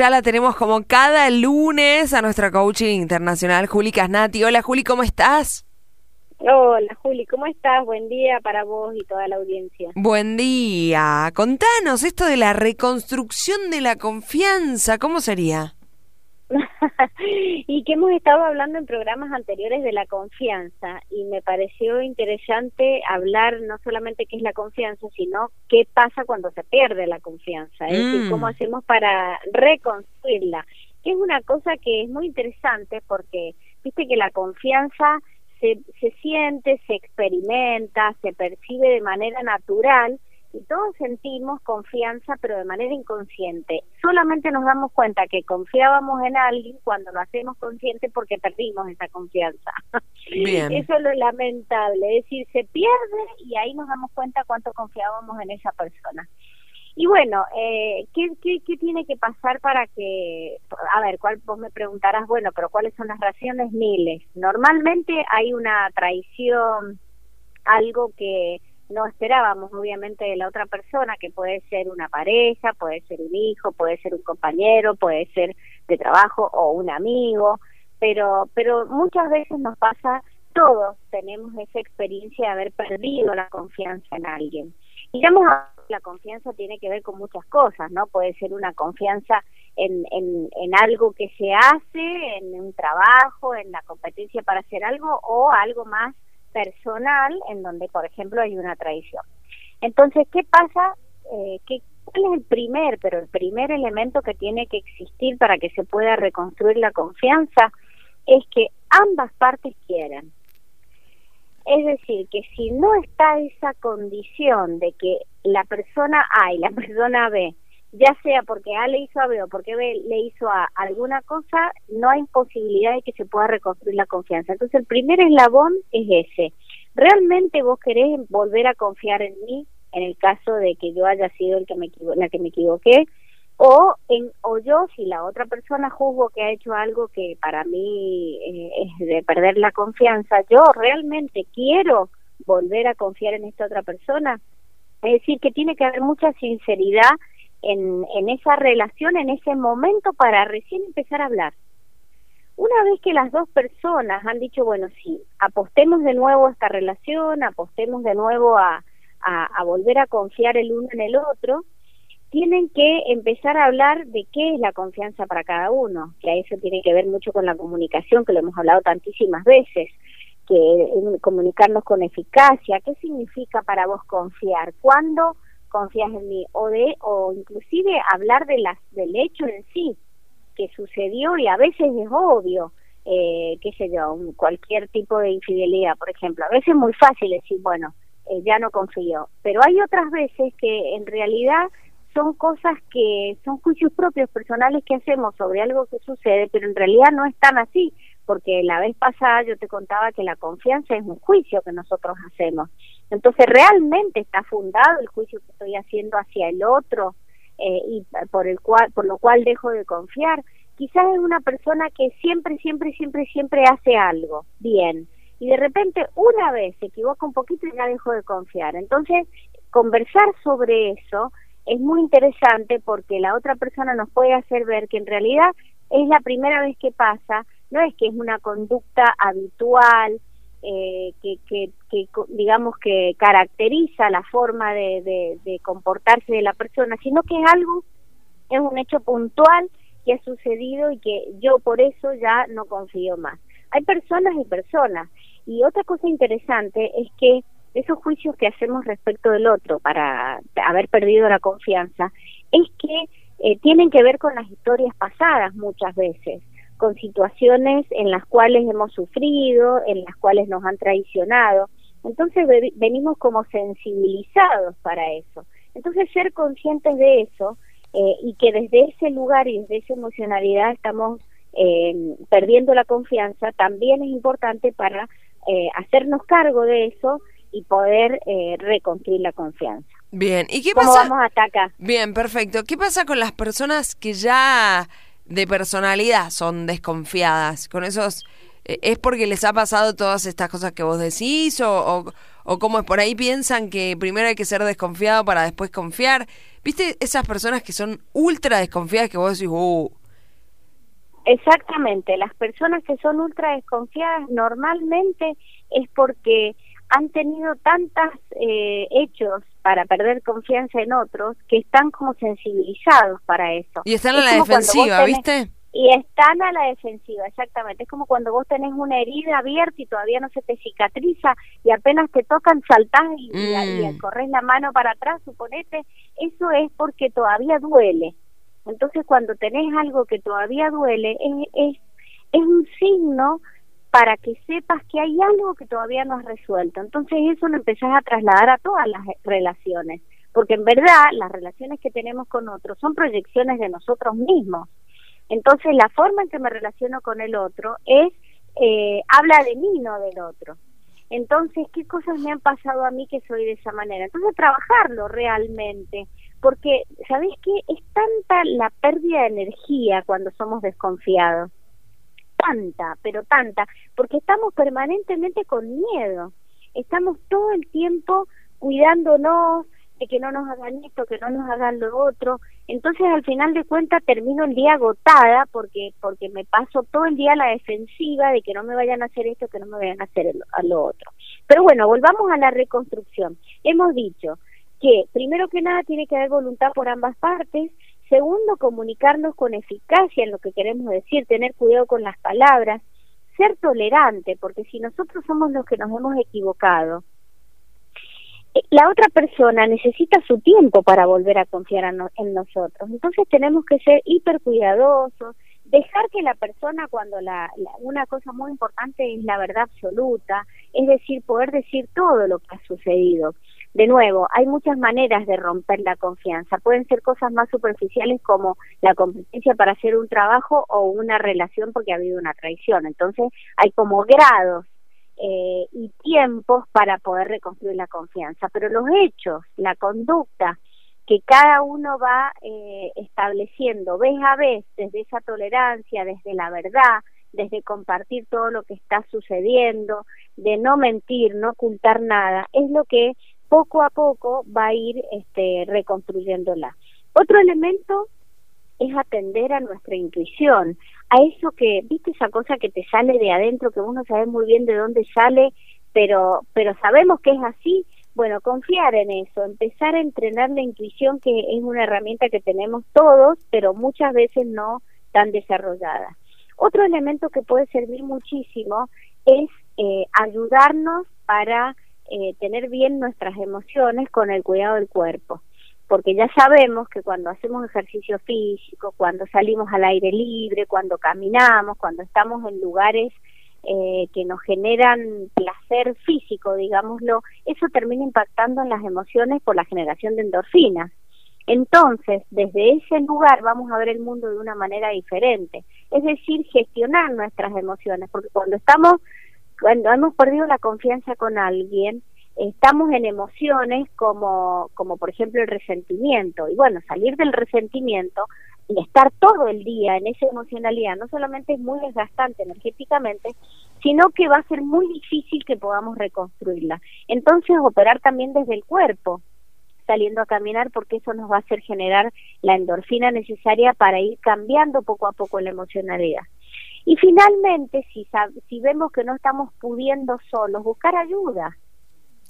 ya la tenemos como cada lunes a nuestra coaching internacional, Juli Casnati. Hola Juli, ¿cómo estás? Hola Juli, ¿cómo estás? Buen día para vos y toda la audiencia. Buen día. Contanos esto de la reconstrucción de la confianza, ¿cómo sería? y que hemos estado hablando en programas anteriores de la confianza y me pareció interesante hablar no solamente qué es la confianza, sino qué pasa cuando se pierde la confianza, es decir, cómo mm. hacemos para reconstruirla, que es una cosa que es muy interesante porque viste que la confianza se, se siente, se experimenta, se percibe de manera natural y todos sentimos confianza, pero de manera inconsciente. Solamente nos damos cuenta que confiábamos en alguien cuando lo hacemos consciente porque perdimos esa confianza. Eso es lo lamentable, es decir, se pierde y ahí nos damos cuenta cuánto confiábamos en esa persona. Y bueno, eh, ¿qué, qué, qué tiene que pasar para que, a ver, cuál, vos me preguntarás, bueno, pero ¿cuáles son las razones? Miles. Normalmente hay una traición, algo que no esperábamos obviamente de la otra persona, que puede ser una pareja, puede ser un hijo, puede ser un compañero, puede ser de trabajo o un amigo, pero, pero muchas veces nos pasa, todos tenemos esa experiencia de haber perdido la confianza en alguien. Y la confianza tiene que ver con muchas cosas, ¿no? Puede ser una confianza en, en, en algo que se hace, en un trabajo, en la competencia para hacer algo o algo más personal en donde, por ejemplo, hay una traición. Entonces, ¿qué pasa? Eh, ¿qué, ¿Cuál es el primer, pero el primer elemento que tiene que existir para que se pueda reconstruir la confianza? Es que ambas partes quieran. Es decir, que si no está esa condición de que la persona A y la persona B ya sea porque A le hizo a B o porque B le hizo a alguna cosa, no hay posibilidad de que se pueda reconstruir la confianza. Entonces el primer eslabón es ese. ¿Realmente vos querés volver a confiar en mí en el caso de que yo haya sido el que me la que me equivoqué? O, en, o yo, si la otra persona juzgo que ha hecho algo que para mí eh, es de perder la confianza, yo realmente quiero volver a confiar en esta otra persona. Es decir, que tiene que haber mucha sinceridad en, en esa relación, en ese momento, para recién empezar a hablar. Una vez que las dos personas han dicho, bueno, sí, apostemos de nuevo a esta relación, apostemos de nuevo a, a, volver a confiar el uno en el otro, tienen que empezar a hablar de qué es la confianza para cada uno, que a eso tiene que ver mucho con la comunicación, que lo hemos hablado tantísimas veces, que comunicarnos con eficacia, qué significa para vos confiar, cuándo confías en mí o de o inclusive hablar de las del hecho en sí que sucedió y a veces es obvio eh, qué sé yo cualquier tipo de infidelidad por ejemplo. A veces es muy fácil decir bueno eh, ya no confío pero hay otras veces que en realidad son cosas que son juicios propios personales que hacemos sobre algo que sucede pero en realidad no están así porque la vez pasada yo te contaba que la confianza es un juicio que nosotros hacemos. Entonces, ¿realmente está fundado el juicio que estoy haciendo hacia el otro eh, y por, el cual, por lo cual dejo de confiar? Quizás es una persona que siempre, siempre, siempre, siempre hace algo bien y de repente una vez se equivoca un poquito y ya dejo de confiar. Entonces, conversar sobre eso es muy interesante porque la otra persona nos puede hacer ver que en realidad es la primera vez que pasa, no es que es una conducta habitual, eh, que, que, digamos que caracteriza la forma de, de, comportarse de la persona, sino que es algo, es un hecho puntual que ha sucedido y que yo por eso ya no confío más. Hay personas y personas. Y otra cosa interesante es que esos juicios que hacemos respecto del otro para haber perdido la confianza, es que eh, tienen que ver con las historias pasadas muchas veces con situaciones en las cuales hemos sufrido, en las cuales nos han traicionado. Entonces venimos como sensibilizados para eso. Entonces ser conscientes de eso eh, y que desde ese lugar y desde esa emocionalidad estamos eh, perdiendo la confianza también es importante para eh, hacernos cargo de eso y poder reconstruir la confianza. Bien, ¿y qué ¿Cómo vamos hasta acá? Bien, perfecto. ¿Qué pasa con las personas que ya de personalidad son desconfiadas. Con esos, eh, ¿es porque les ha pasado todas estas cosas que vos decís o, o cómo es por ahí piensan que primero hay que ser desconfiado para después confiar. ¿Viste esas personas que son ultra desconfiadas que vos decís, uh, Exactamente, las personas que son ultra desconfiadas normalmente es porque han tenido tantos eh, hechos para perder confianza en otros que están como sensibilizados para eso. Y están a la defensiva, ¿viste? Y están a la defensiva, exactamente. Es como cuando vos tenés una herida abierta y todavía no se te cicatriza y apenas te tocan, saltás y, y, mm. corres la mano para atrás, suponete. Eso es porque todavía duele. Entonces, cuando tenés algo que todavía duele, es, es, es un signo para que sepas que hay algo que todavía no has resuelto. Entonces eso lo empezás a trasladar a todas las relaciones, porque en verdad las relaciones que tenemos con otros son proyecciones de nosotros mismos. Entonces la forma en que me relaciono con el otro es, eh, habla de mí, no del otro. Entonces, ¿qué cosas me han pasado a mí que soy de esa manera? Entonces, trabajarlo realmente, porque, ¿sabés qué? Es tanta la pérdida de energía cuando somos desconfiados tanta, pero tanta, porque estamos permanentemente con miedo, estamos todo el tiempo cuidándonos de que no nos hagan esto, que no nos hagan lo otro, entonces al final de cuentas termino el día agotada porque porque me paso todo el día a la defensiva de que no me vayan a hacer esto, que no me vayan a hacer a lo otro. Pero bueno, volvamos a la reconstrucción. Hemos dicho que primero que nada tiene que haber voluntad por ambas partes, Segundo, comunicarnos con eficacia en lo que queremos decir, tener cuidado con las palabras, ser tolerante, porque si nosotros somos los que nos hemos equivocado, eh, la otra persona necesita su tiempo para volver a confiar en nosotros. Entonces tenemos que ser hiper cuidadosos, dejar que la persona cuando la, una cosa muy importante es la verdad absoluta, es decir, poder decir todo lo que ha sucedido de nuevo, hay muchas maneras de romper la confianza. Pueden ser cosas más superficiales como la competencia para hacer un trabajo o una relación porque ha habido una traición. Entonces, hay como grados eh, y tiempos para poder reconstruir la confianza. Pero los hechos, la conducta que cada uno va eh, estableciendo vez a vez desde esa tolerancia, desde la verdad, desde compartir todo lo que está sucediendo, de no mentir, no ocultar nada, es lo que poco a poco va a ir este, reconstruyéndola. Otro elemento es atender a nuestra intuición, a eso que, viste esa cosa que te sale de adentro, que uno sabe muy bien de dónde sale, pero, pero sabemos que es así, bueno, confiar en eso, empezar a entrenar la intuición, que es una herramienta que tenemos todos, pero muchas veces no tan desarrollada. Otro elemento que puede servir muchísimo es eh, ayudarnos para eh, tener bien nuestras emociones con el cuidado del cuerpo, porque ya sabemos que cuando hacemos ejercicio físico, cuando salimos al aire libre, cuando caminamos, cuando estamos en lugares eh, que nos generan placer físico, digámoslo, eso termina impactando en las emociones por la generación de endorfinas. Entonces, desde ese lugar vamos a ver el mundo de una manera diferente, es decir, gestionar nuestras emociones, porque cuando estamos cuando hemos perdido la confianza con alguien, estamos en emociones como, como por ejemplo el resentimiento. Y bueno, salir del resentimiento y estar todo el día en esa emocionalidad no solamente es muy desgastante energéticamente, sino que va a ser muy difícil que podamos reconstruirla. Entonces, operar también desde el cuerpo, saliendo a caminar, porque eso nos va a hacer generar la endorfina necesaria para ir cambiando poco a poco la emocionalidad. Y finalmente, si, si vemos que no estamos pudiendo solos, buscar ayuda.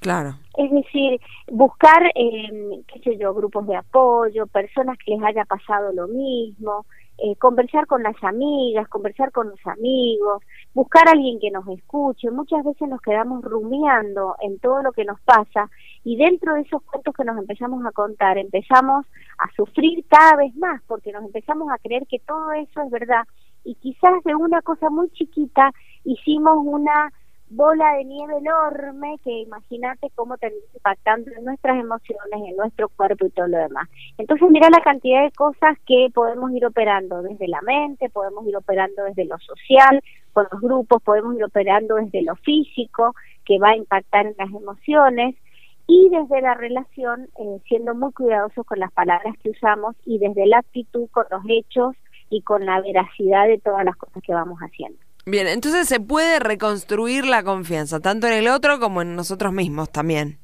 Claro. Es decir, buscar, eh, qué sé yo, grupos de apoyo, personas que les haya pasado lo mismo, eh, conversar con las amigas, conversar con los amigos, buscar a alguien que nos escuche. Muchas veces nos quedamos rumiando en todo lo que nos pasa y dentro de esos cuentos que nos empezamos a contar empezamos a sufrir cada vez más porque nos empezamos a creer que todo eso es verdad y quizás de una cosa muy chiquita hicimos una bola de nieve enorme que imagínate cómo termina impactando en nuestras emociones, en nuestro cuerpo y todo lo demás. Entonces mira la cantidad de cosas que podemos ir operando desde la mente, podemos ir operando desde lo social, con los grupos, podemos ir operando desde lo físico, que va a impactar en las emociones, y desde la relación, eh, siendo muy cuidadosos con las palabras que usamos y desde la actitud con los hechos y con la veracidad de todas las cosas que vamos haciendo. Bien, entonces se puede reconstruir la confianza, tanto en el otro como en nosotros mismos también.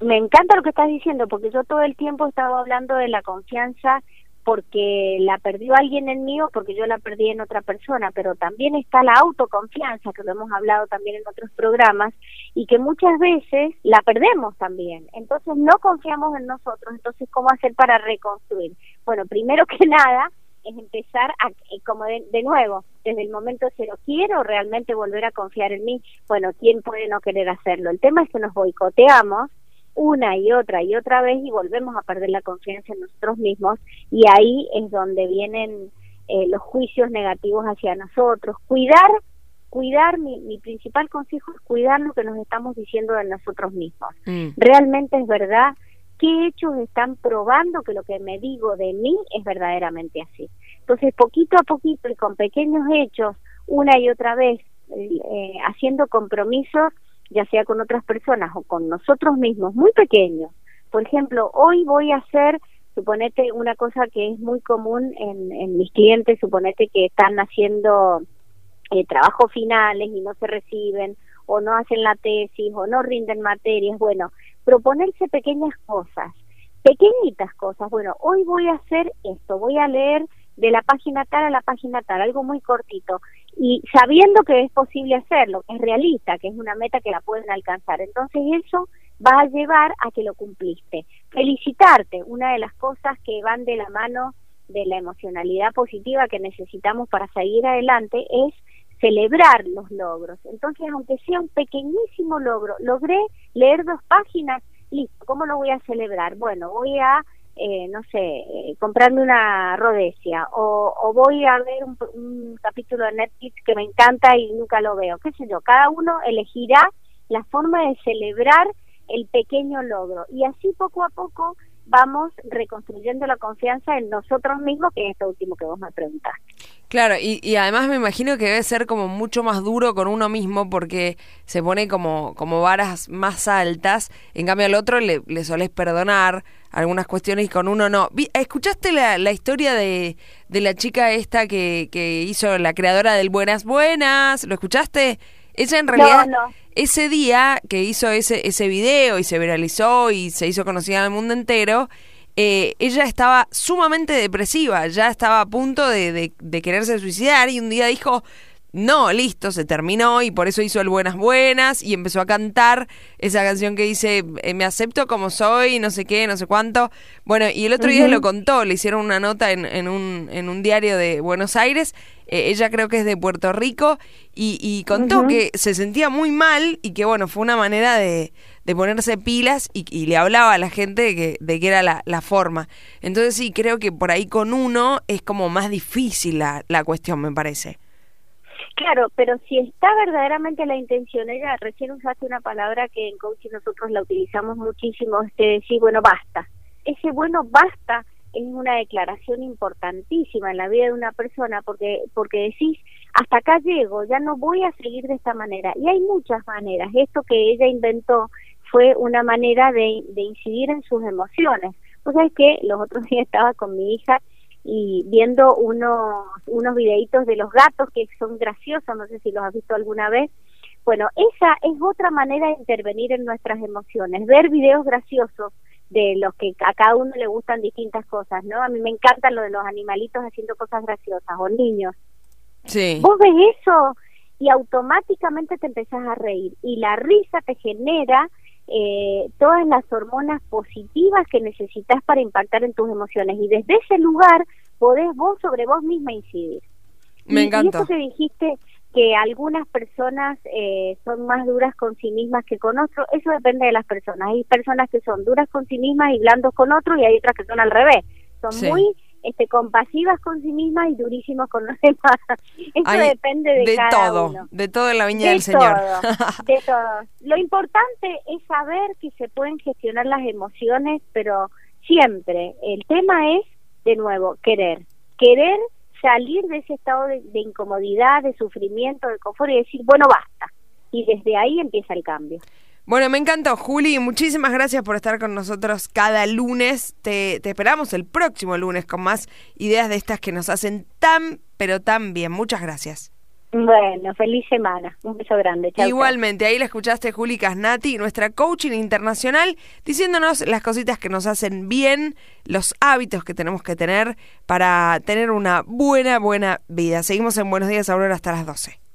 Me encanta lo que estás diciendo, porque yo todo el tiempo he estado hablando de la confianza porque la perdió alguien en mí o porque yo la perdí en otra persona, pero también está la autoconfianza, que lo hemos hablado también en otros programas, y que muchas veces la perdemos también. Entonces no confiamos en nosotros, entonces ¿cómo hacer para reconstruir? Bueno, primero que nada es empezar a, eh, como de, de nuevo, desde el momento cero, ¿quiero realmente volver a confiar en mí? Bueno, ¿quién puede no querer hacerlo? El tema es que nos boicoteamos una y otra y otra vez y volvemos a perder la confianza en nosotros mismos y ahí es donde vienen eh, los juicios negativos hacia nosotros. Cuidar, cuidar, mi, mi, principal consejo es cuidar lo que nos estamos diciendo de nosotros mismos. Mm. Realmente es verdad, qué hechos están probando que lo que me digo de mí es verdaderamente así. Entonces, poquito a poquito y con pequeños hechos, una y otra vez, eh, haciendo compromisos, ya sea con otras personas o con nosotros mismos, muy pequeños. Por ejemplo, hoy voy a hacer, suponete una cosa que es muy común en, en mis clientes, suponete que están haciendo eh, trabajos finales y no se reciben, o no hacen la tesis, o no rinden materias. Bueno, proponerse pequeñas cosas, pequeñitas cosas. Bueno, hoy voy a hacer esto, voy a leer de la página tal a la página tal, algo muy cortito y sabiendo que es posible hacerlo, que es realista, que es una meta que la pueden alcanzar. Entonces eso va a llevar a que lo cumpliste. Felicitarte, una de las cosas que van de la mano de la emocionalidad positiva que necesitamos para seguir adelante es celebrar los logros. Entonces, aunque sea un pequeñísimo logro, logré leer dos páginas, listo, ¿cómo lo voy a celebrar? Bueno, voy a eh, no sé, eh, comprarme una rodesia o, o voy a ver un, un, capítulo de Netflix que me encanta y nunca lo veo, qué sé yo, cada uno elegirá la forma de celebrar el pequeño logro y así poco a poco vamos reconstruyendo la confianza en nosotros mismos, que es esto último que vos me preguntaste. Claro, y, y, además me imagino que debe ser como mucho más duro con uno mismo porque se pone como, como varas más altas, en cambio al otro le, le solés perdonar algunas cuestiones y con uno no. ¿Escuchaste la, la historia de, de la chica esta que, que hizo la creadora del Buenas Buenas? ¿Lo escuchaste? Ella en realidad, no, no. ese día que hizo ese, ese video y se viralizó y se hizo conocida en el mundo entero, eh, ella estaba sumamente depresiva, ya estaba a punto de, de, de quererse suicidar y un día dijo, no, listo, se terminó y por eso hizo el Buenas Buenas y empezó a cantar esa canción que dice eh, me acepto como soy, no sé qué, no sé cuánto. Bueno, y el otro uh -huh. día lo contó, le hicieron una nota en, en, un, en un diario de Buenos Aires, eh, ella creo que es de Puerto Rico y, y contó uh -huh. que se sentía muy mal y que bueno, fue una manera de, de ponerse pilas y, y, le hablaba a la gente de que, de que era la, la, forma. Entonces sí, creo que por ahí con uno es como más difícil la, la cuestión, me parece. Claro, pero si está verdaderamente la intención, ella recién usaste una palabra que en coaching nosotros la utilizamos muchísimo, es de decir, bueno, basta. Ese bueno, basta es una declaración importantísima en la vida de una persona porque porque decís hasta acá llego ya no voy a seguir de esta manera y hay muchas maneras. Esto que ella inventó fue una manera de, de incidir en sus emociones. Pues sabes que los otros días estaba con mi hija y viendo unos unos videitos de los gatos que son graciosos, no sé si los has visto alguna vez. Bueno, esa es otra manera de intervenir en nuestras emociones, ver videos graciosos de los que a cada uno le gustan distintas cosas, ¿no? A mí me encantan lo de los animalitos haciendo cosas graciosas o niños. Sí. Vos ves eso y automáticamente te empezás a reír y la risa te genera eh, todas las hormonas positivas que necesitas para impactar en tus emociones y desde ese lugar podés vos sobre vos misma incidir. Me y, encanta. Y eso que dijiste que algunas personas eh, son más duras con sí mismas que con otros, eso depende de las personas. Hay personas que son duras con sí mismas y blandos con otros y hay otras que son al revés. Son sí. muy este, compasivas con sí mismas y durísimas con los demás. Eso depende de, de cada todo, uno. De todo en la viña de del Señor. De todo. Lo importante es saber que se pueden gestionar las emociones, pero siempre el tema es, de nuevo, querer. Querer salir de ese estado de, de incomodidad, de sufrimiento, de confort y decir, bueno, basta. Y desde ahí empieza el cambio. Bueno, me encantó, Juli. Muchísimas gracias por estar con nosotros cada lunes. Te, te, esperamos el próximo lunes con más ideas de estas que nos hacen tan, pero tan bien. Muchas gracias. Bueno, feliz semana. Un beso grande. Chau, Igualmente, ahí la escuchaste Juli Casnati, nuestra coaching internacional, diciéndonos las cositas que nos hacen bien, los hábitos que tenemos que tener para tener una buena, buena vida. Seguimos en Buenos Días Aurora hasta las 12.